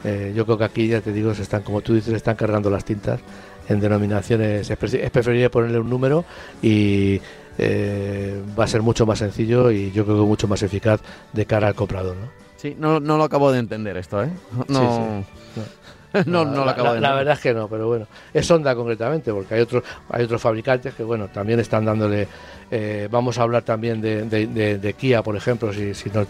eh, yo creo que aquí, ya te digo, se están, como tú dices, están cargando las tintas en denominaciones. Es, preferible ponerle un número y eh, va a ser mucho más sencillo y yo creo que mucho más eficaz de cara al comprador. ¿no? Sí, no, no lo acabo de entender esto, ¿eh? No. No, (laughs) no, lo acabo la, de la verdad es que no, pero bueno, es Honda concretamente, porque hay otros, hay otros fabricantes que, bueno, también están dándole. Eh, vamos a hablar también de, de, Kia, por ejemplo, si, si no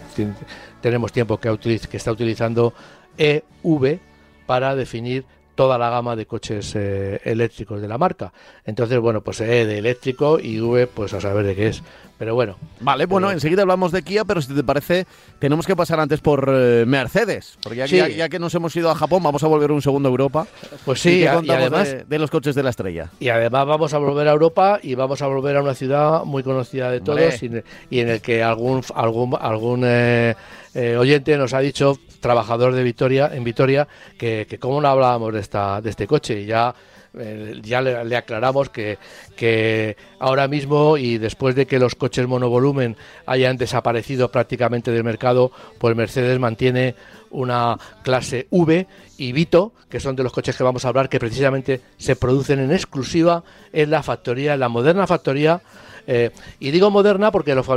tenemos tiempo que, que está utilizando EV para definir toda la gama de coches eh, eléctricos de la marca. Entonces, bueno, pues E de eléctrico y V, pues a saber de qué es. Pero bueno. Vale, bueno, enseguida hablamos de Kia, pero si te parece, tenemos que pasar antes por eh, Mercedes. Porque ya, que nos hemos ido a Japón, vamos a volver un segundo a Europa. Pues sí, y, además de, los coches de la estrella. Y además vamos a volver a Europa y vamos a volver a una ciudad muy conocida de todos y, en el que algún, algún, algún eh, oyente nos ha dicho trabajador de Vitoria, en Vitoria, que, que cómo no hablábamos de, esta, de este coche. Ya eh, ya le, aclaramos que, que, ahora mismo y después de que los coches monovolumen hayan desaparecido prácticamente del mercado, pues Mercedes mantiene una clase V y Vito, que son de los coches que vamos a hablar, que precisamente se producen en exclusiva en la factoría, en la moderna factoría eh, y digo moderna porque los,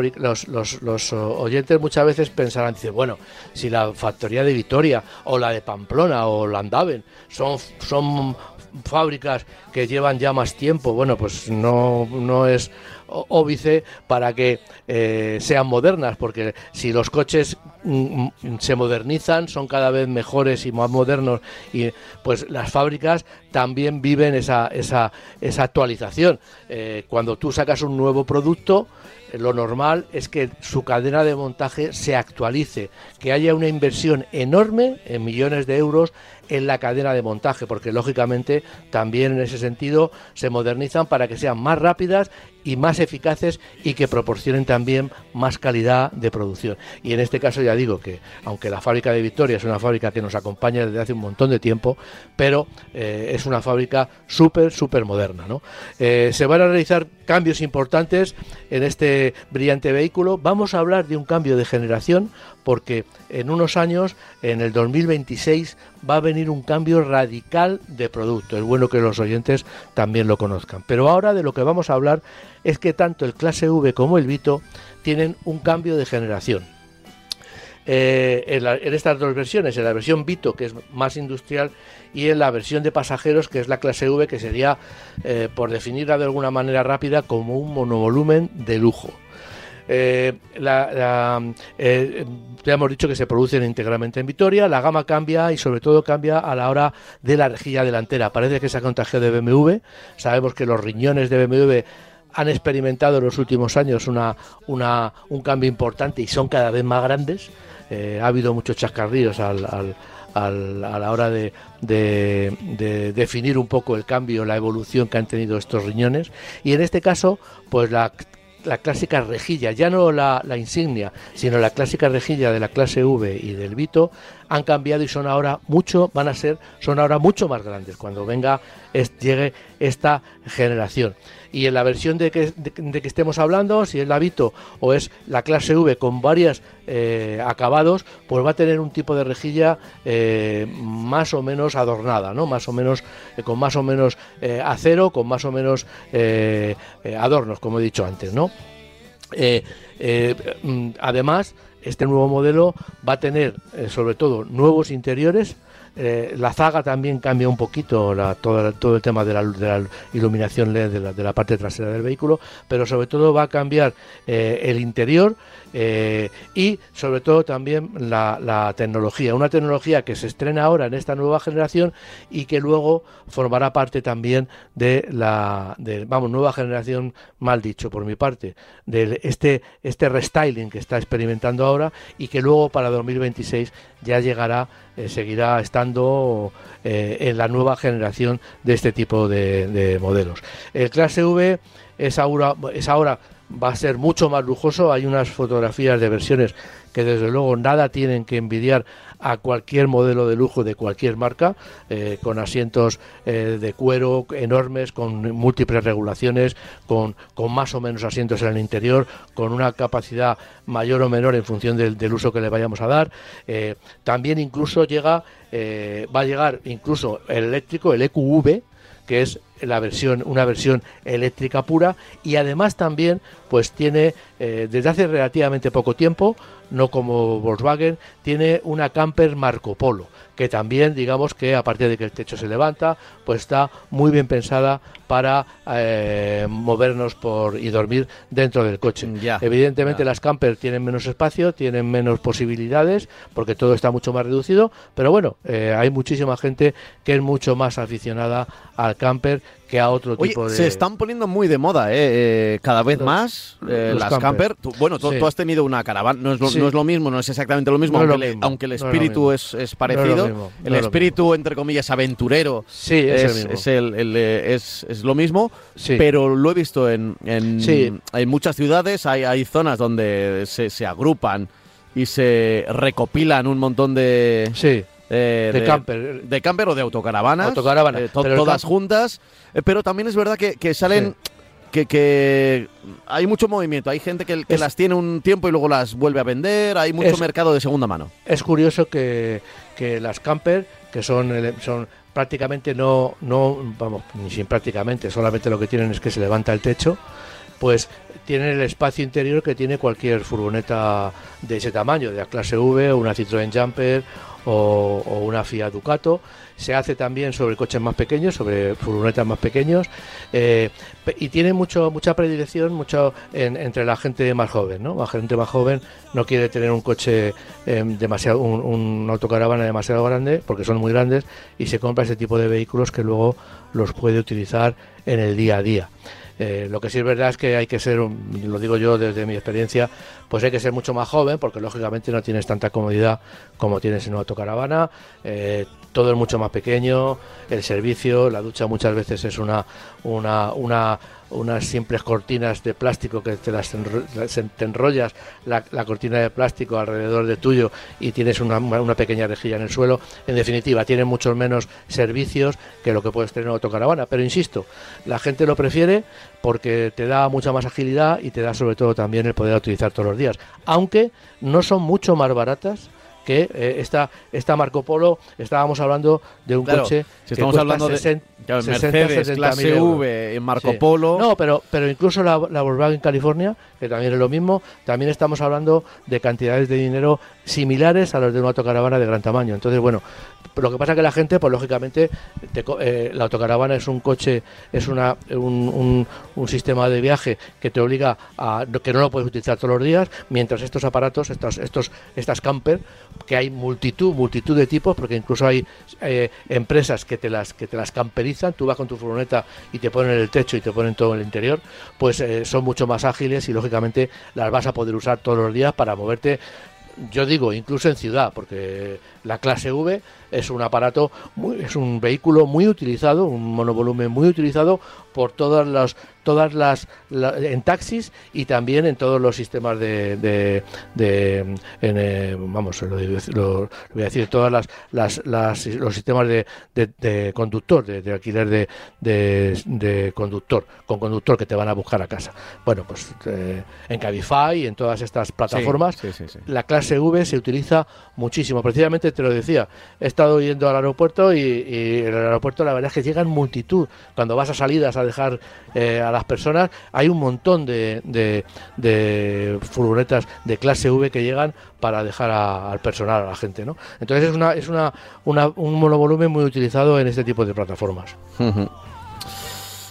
los, los, oyentes muchas veces pensarán, dice, bueno, si la factoría de Vitoria o la de Pamplona o Landaven son, son fábricas que llevan ya más tiempo, bueno, pues no, no es óbice para que eh, sean modernas, porque si los coches mm, mm, se modernizan, son cada vez mejores y más modernos, y pues las fábricas también viven esa, esa, esa actualización. Eh, cuando tú sacas un nuevo producto, lo normal es que su cadena de montaje se actualice, que haya una inversión enorme en millones de euros en la cadena de montaje, porque lógicamente también en ese sentido se modernizan para que sean más rápidas y más eficaces y que proporcionen también más calidad de producción. Y en este caso ya digo que aunque la fábrica de Victoria es una fábrica que nos acompaña desde hace un montón de tiempo, pero eh, es una fábrica súper, súper moderna. ¿no? Eh, se van a realizar cambios importantes en este brillante vehículo. Vamos a hablar de un cambio de generación porque en unos años, en el 2026, va a venir un cambio radical de producto. Es bueno que los oyentes también lo conozcan. Pero ahora de lo que vamos a hablar es que tanto el clase V como el Vito tienen un cambio de generación. Eh, en, estas dos versiones, en la versión Vito, que es más industrial, y en la versión de pasajeros, que es la clase V, que sería, eh, por definirla de alguna manera rápida, como un monovolumen de lujo. Eh, la, eh, ya hemos dicho que se producen íntegramente en Vitoria, la gama cambia y sobre todo cambia a la hora de la rejilla delantera. Parece que se ha contagiado de BMW, sabemos que los riñones de BMW han experimentado en los últimos años una, una, un cambio importante y son cada vez más grandes. Eh, ha habido muchos chascarrillos al, al, a la hora de, de, definir un poco el cambio, la evolución que han tenido estos riñones. Y en este caso, pues la la clásica rejilla, ya no la, insignia, sino la clásica rejilla de la clase V y del Vito, han cambiado y son ahora mucho, van a ser, son ahora mucho más grandes cuando venga, llegue esta generación. Y en la versión de que, de, que estemos hablando, si es la Vito o es la clase V con varios eh, acabados, pues va a tener un tipo de rejilla eh, más o menos adornada, ¿no? Más o menos, eh, con más o menos acero, con más o menos adornos, como he dicho antes, ¿no? Mm, además, este nuevo modelo va a tener sobre todo nuevos interiores, eh, la zaga también cambia un poquito todo, todo, el tema de la, iluminación LED de la, parte trasera del vehículo, pero sobre todo va a cambiar eh, el interior eh, y sobre todo también la, tecnología. Una tecnología que se estrena ahora en esta nueva generación y que luego formará parte también de la vamos nueva generación mal dicho por mi parte de este este restyling que está experimentando ahora y que luego para 2026 ya llegará seguirá estando eh, en la nueva generación de este tipo de, modelos. El clase V es ahora, es ahora va a ser mucho más lujoso. Hay unas fotografías de versiones que desde luego nada tienen que envidiar a cualquier modelo de lujo de cualquier marca, eh, con asientos eh, de cuero enormes, con múltiples regulaciones, con, con, más o menos asientos en el interior, con una capacidad mayor o menor en función del, uso que le vayamos a dar. Eh, también incluso llega, va a llegar incluso el eléctrico, el EQV, que es la versión, una versión eléctrica pura y además también pues tiene desde hace relativamente poco tiempo no como Volkswagen, tiene una camper Marco Polo, que también digamos que a partir de que el techo se levanta, pues está muy bien pensada para eh, movernos por y dormir dentro del coche. Evidentemente las camper tienen menos espacio, tienen menos posibilidades, porque todo está mucho más reducido, pero bueno, eh, hay muchísima gente que es mucho más aficionada al camper que a otro tipo de... Se están poniendo muy de moda, ¿eh? eh cada vez más las camper. bueno, tú, has tenido una caravana, no es, lo, no es, lo, mismo, no es exactamente lo mismo, aunque, el espíritu es, es, parecido. el espíritu, entre comillas, aventurero sí, es, es, el, es, es, lo mismo, pero lo he visto en, en, muchas ciudades, hay, hay zonas donde se, se agrupan y se recopilan un montón de... Sí eh, de, camper. De camper o de autocaravanas. Eh, todas juntas. Eh, pero también es verdad que, salen. Que, hay mucho movimiento, hay gente que, las tiene un tiempo y luego las vuelve a vender, hay mucho mercado de segunda mano. Es curioso que, las camper, que son, son prácticamente no, no, vamos, ni sin prácticamente, solamente lo que tienen es que se levanta el techo, pues tiene el espacio interior que tiene cualquier furgoneta de ese tamaño, de la clase V, una Citroën Jumper o, una Fiat Ducato se hace también sobre coches más pequeños, sobre furgonetas más pequeños, eh, y tiene mucho mucha predilección mucho entre la gente más joven, ¿no? La gente más joven no quiere tener un coche eh, demasiado, un, autocaravana demasiado grande, porque son muy grandes, y se compra ese tipo de vehículos que luego los puede utilizar en el día a día. Eh, lo que sí es verdad es que hay que ser, lo digo yo desde mi experiencia, pues hay que ser mucho más joven porque lógicamente no tienes tanta comodidad como tienes en una autocaravana. Eh, todo es mucho más pequeño, el servicio, la ducha muchas veces es una, una, una unas simples cortinas de plástico que te las te enrollas la, cortina de plástico alrededor de tuyo y tienes una, una, pequeña rejilla en el suelo. En definitiva, tiene muchos menos servicios que lo que puedes tener en autocaravana. Pero insisto, la gente lo prefiere porque te da mucha más agilidad y te da sobre todo también el poder utilizar todos los días. Aunque no son mucho más baratas que eh, esta, esta Marco Polo, estábamos hablando de un coche si estamos hablando de Mercedes clase V en Marco Polo. No, pero, pero incluso la, la Volkswagen California, que también es lo mismo, también estamos hablando de cantidades de dinero similares a los de una autocaravana de gran tamaño. Entonces, bueno, lo que pasa es que la gente, pues lógicamente, eh, la autocaravana es un coche, es una, un, un, sistema de viaje que te obliga a que no lo puedes utilizar todos los días, mientras estos aparatos, estos, estos, estas camper, que hay multitud, multitud de tipos, porque incluso hay eh, empresas que te las que te las camperizan, tú vas con tu furgoneta y te ponen el techo y te ponen todo el interior, pues eh, son mucho más ágiles y lógicamente las vas a poder usar todos los días para moverte yo digo, incluso en ciudad, porque la clase V es un aparato, es un vehículo muy utilizado, un monovolumen muy utilizado por todas las todas las, en taxis y también en todos los sistemas de, de, eh, vamos lo, voy a decir todas las, las, los sistemas de, de conductor de, alquiler de, conductor con conductor que te van a buscar a casa. Bueno pues eh, en Cabify en todas estas plataformas la clase V se utiliza muchísimo. Precisamente te lo decía he estado yendo al aeropuerto y, en el aeropuerto la verdad es que llegan multitud cuando vas a salidas a dejar eh, a las personas. Hay un montón de, de, furgonetas de clase V que llegan para dejar al personal, a la gente. ¿no? Entonces es, una, es una, un monovolumen muy utilizado en este tipo de plataformas.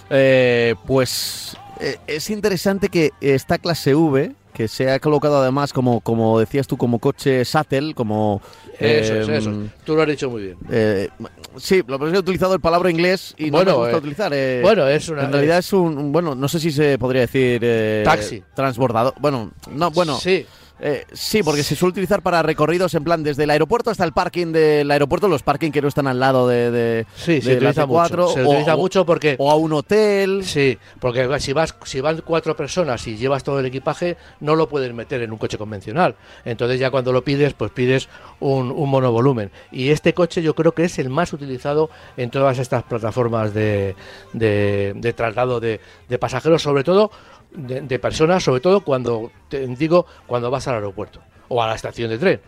Eh, pues eh, es interesante que esta clase V, que se ha colocado además como, como decías tú, como coche Sattel, como... Eso es, eso. Em, tú lo has dicho muy bien. Eh, sí, lo he utilizado el palabra inglés y no me gusta eh, utilizar. Eh, bueno, es una... En realidad es un, bueno, no sé si se podría decir... Taxi. Transbordador. Bueno, no, bueno... Sí. Eh, sí, porque se suele utilizar para recorridos en plan desde el aeropuerto hasta el parking del aeropuerto, los parking que no están al lado de, de, sí, se utiliza mucho. Se utiliza mucho porque o a un hotel. Sí, porque si vas si van cuatro personas y llevas todo el equipaje no lo puedes meter en un coche convencional. Entonces ya cuando lo pides pues pides un, un monovolumen y este coche yo creo que es el más utilizado en todas estas plataformas de, de, de traslado de, de pasajeros, sobre todo de, personas, sobre todo cuando, te digo, cuando vas al aeropuerto o a la estación de tren.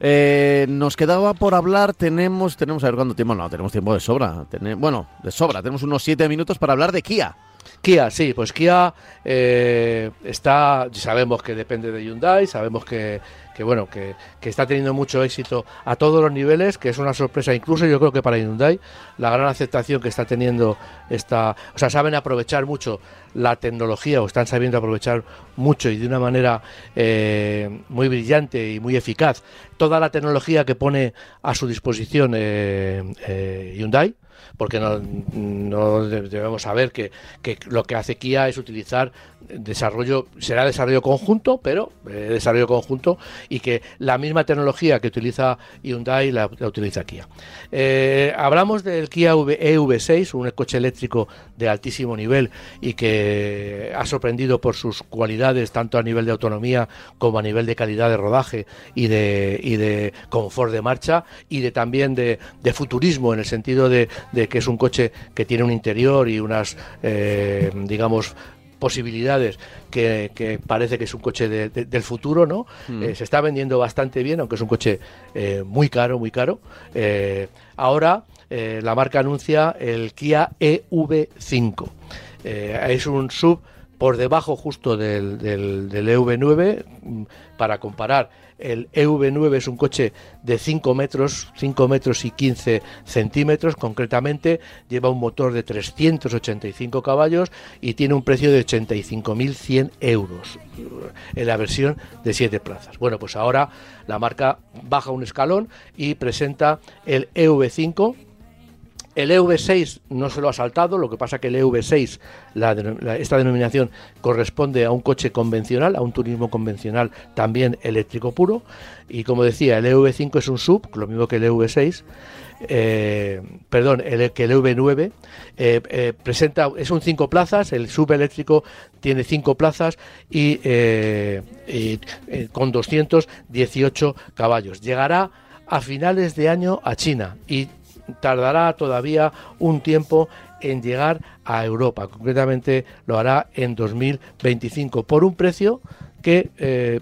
Eh, nos quedaba por hablar, tenemos, tenemos, a ver cuánto tiempo, no, tenemos tiempo de sobra, bueno, de sobra, tenemos unos siete minutos para hablar de Kia. Kia, sí, pues Kia eh, está, sabemos que depende de Hyundai, sabemos que, que bueno, que, está teniendo mucho éxito a todos los niveles, que es una sorpresa incluso yo creo que para Hyundai, la gran aceptación que está teniendo esta, o sea, saben aprovechar mucho la tecnología o están sabiendo aprovechar mucho y de una manera eh, muy brillante y muy eficaz toda la tecnología que pone a su disposición eh, eh, Hyundai porque no, debemos saber que, lo que hace Kia es utilizar desarrollo, será desarrollo conjunto, pero eh, desarrollo conjunto y que la misma tecnología que utiliza Hyundai la, utiliza Kia. Eh, hablamos del Kia EV6, un coche eléctrico de altísimo nivel y que ha sorprendido por sus cualidades tanto a nivel de autonomía como a nivel de calidad de rodaje y de, y de confort de marcha y de también de, futurismo en el sentido de, que es un coche que tiene un interior y unas, eh, digamos, posibilidades que, parece que es un coche del futuro, ¿no? Mm. Eh, se está vendiendo bastante bien, aunque es un coche eh, muy caro, muy caro. ahora la marca anuncia el Kia EV5. Eh, es un sub por debajo justo del, del, del EV9 mm, para comparar el EV9 es un coche de 5 metros, 5 metros y 15 centímetros concretamente, lleva un motor de 385 caballos y tiene un precio de 85.100 euros en la versión de 7 plazas. Bueno, pues ahora la marca baja un escalón y presenta el EV5 el EV6 no se lo ha saltado, lo que pasa que el EV6, esta denominación corresponde a un coche convencional, a un turismo convencional también eléctrico puro. Y como decía, el EV5 es un sub, lo mismo que el EV6. Eh, perdón, el, que el EV9 eh, eh, presenta, es un 5 plazas, el sub eléctrico tiene 5 plazas y, y con 218 caballos. Llegará a finales de año a China y tardará todavía un tiempo en llegar a Europa. Concretamente lo hará en 2025 por un precio que eh,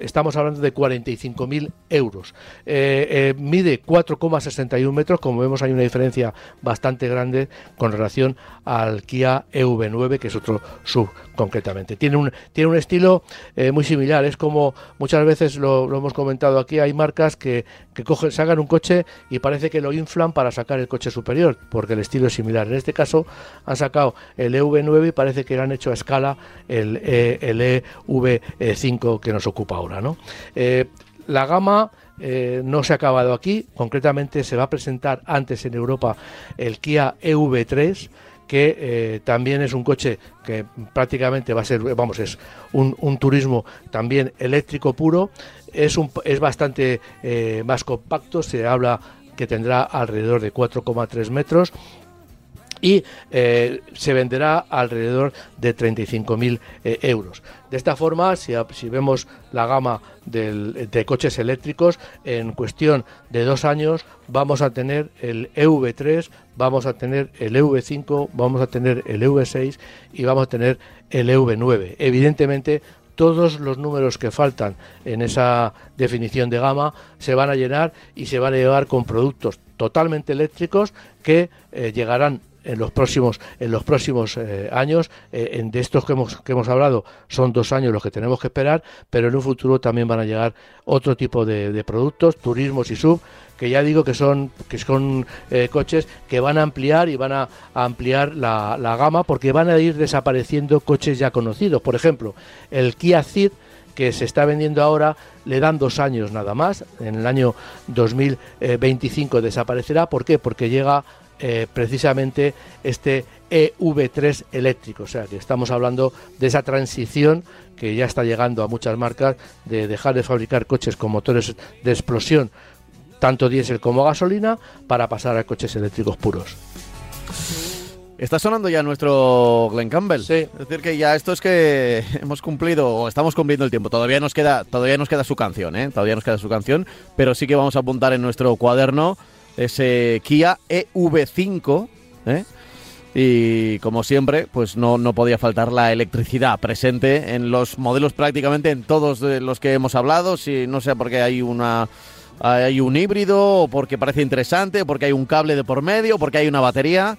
estamos hablando de 45.000 euros. Eh, eh, mide 4,61 metros, como vemos hay una diferencia bastante grande con relación al Kia EV9, que es otro sub concretamente. Tiene un, tiene un estilo eh, muy similar, es como muchas veces lo, hemos comentado aquí, hay marcas que, que cogen, sacan un coche y parece que lo inflan para sacar el coche superior, porque el estilo es similar. En este caso han sacado el EV9 y parece que lo han hecho a escala el, el EV5 que nos ocupa ahora. ¿no? La gama eh, no se ha acabado aquí, concretamente se va a presentar antes en Europa el Kia EV3 que eh, también es un coche que prácticamente va a ser, vamos, es un, turismo también eléctrico puro, es, un, es bastante más compacto, se habla que tendrá alrededor de 4,3 metros y eh, se venderá alrededor de 35.000 eh, euros. De esta forma, si, vemos la gama de coches eléctricos, en cuestión de dos años vamos a tener el EV3, vamos a tener el EV5, vamos a tener el EV6 y vamos a tener el EV9. Evidentemente, todos los números que faltan en esa definición de gama se van a llenar y se van a llevar con productos totalmente eléctricos que eh, llegarán en los próximos en los próximos eh, años eh, en de estos que hemos que hemos hablado son dos años los que tenemos que esperar pero en un futuro también van a llegar otro tipo de, productos turismos y sub que ya digo que son que son eh, coches que van a ampliar y van a, ampliar la, la, gama porque van a ir desapareciendo coches ya conocidos por ejemplo el Kia Ceed que se está vendiendo ahora le dan dos años nada más. En el año 2025 desaparecerá. ¿Por qué? Porque llega eh, precisamente este EV3 eléctrico. O sea que estamos hablando de esa transición que ya está llegando a muchas marcas de dejar de fabricar coches con motores de explosión, tanto diésel como gasolina, para pasar a coches eléctricos puros. Está sonando ya nuestro Glen Campbell. Sí. Es decir, que ya esto es que (laughs) hemos cumplido o estamos cumpliendo el tiempo. Todavía nos queda, todavía nos queda su canción, ¿eh? Todavía nos queda su canción, pero sí que vamos a apuntar en nuestro cuaderno ese Kia EV5, ¿eh? Y como siempre, pues no, no podía faltar la electricidad presente en los modelos prácticamente en todos los que hemos hablado, si no sé por qué hay una hay un híbrido o porque parece interesante, o porque hay un cable de por medio, o porque hay una batería,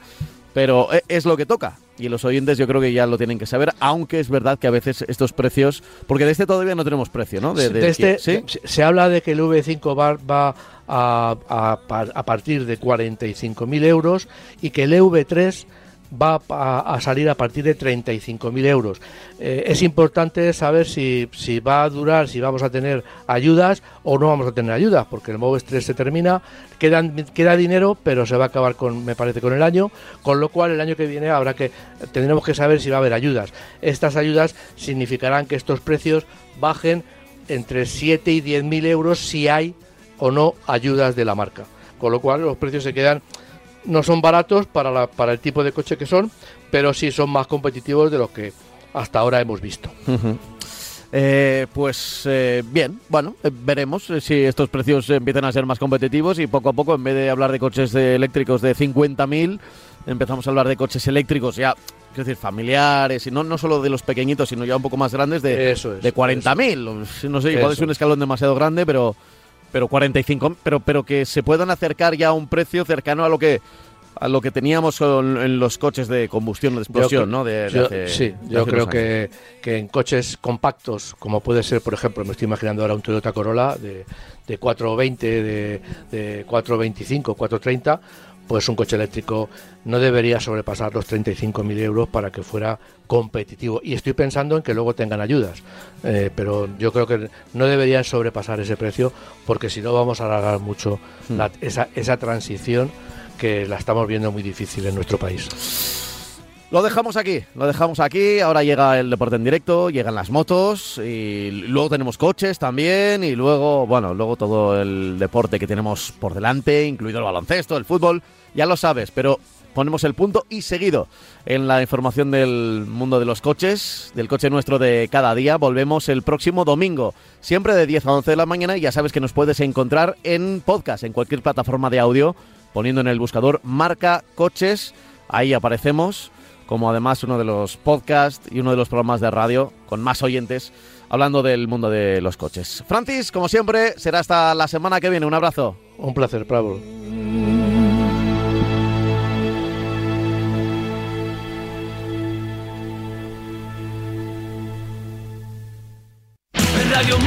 pero e, es lo que toca. Y los oyentes yo creo que ya lo tienen que saber, aunque es verdad que a veces estos precios, porque de este todavía no tenemos precio, ¿no? De, este, se, habla de que el V5 va, va a, a, a partir de 45.000 euros y que el EV3 va a, salir a partir de 35.000 euros. Eh, es importante saber si, si, va a durar, si vamos a tener ayudas o no vamos a tener ayudas, porque el MOVES 3 se termina, quedan, queda dinero, pero se va a acabar con, me parece, con el año, con lo cual el año que viene habrá que, tendremos que saber si va a haber ayudas. Estas ayudas significarán que estos precios bajen entre 7 y 10.000 euros si hay o no ayudas de la marca. Con lo cual los precios se quedan no son baratos para, la, para el tipo de coche que son, pero sí son más competitivos de los que hasta ahora hemos visto. Eh, pues eh, bien, bueno, eh, veremos si estos precios empiezan a ser más competitivos y poco a poco, en vez de hablar de coches eléctricos de 50.000, empezamos a hablar de coches eléctricos ya, es decir, familiares, y no, no solo de los pequeñitos, sino ya un poco más grandes de, de 40.000. No sé, igual es un escalón demasiado grande, pero pero 45, pero, pero que se puedan acercar ya a un precio cercano a lo que a lo que teníamos en los coches de combustión o de explosión, ¿no? De, sí, yo creo que, que, en coches compactos, como puede ser, por ejemplo, me estoy imaginando ahora un Toyota Corolla de, de 420, de, de 425, 430, pues un coche eléctrico no debería sobrepasar los 35.000 euros para que fuera competitivo. Y estoy pensando en que luego tengan ayudas, eh, pero yo creo que no deberían sobrepasar ese precio porque si no vamos a alargar mucho hmm. esa, esa transición que la estamos viendo muy difícil en nuestro país. Lo dejamos aquí, lo dejamos aquí. Ahora llega el deporte en directo, llegan las motos y luego tenemos coches también y luego, bueno, luego todo el deporte que tenemos por delante, incluido el baloncesto, el fútbol, ya lo sabes, pero ponemos el punto y seguido en la información del mundo de los coches, del coche nuestro de cada día. Volvemos el próximo domingo, siempre de 10 a 11 de la mañana y ya sabes que nos puedes encontrar en podcast, en cualquier plataforma de audio, poniendo en el buscador marca coches, ahí aparecemos como además uno de los podcasts y uno de los programas de radio con más oyentes hablando del mundo de los coches. Francis, como siempre, será hasta la semana que viene. Un abrazo. Un placer, Pablo. Radio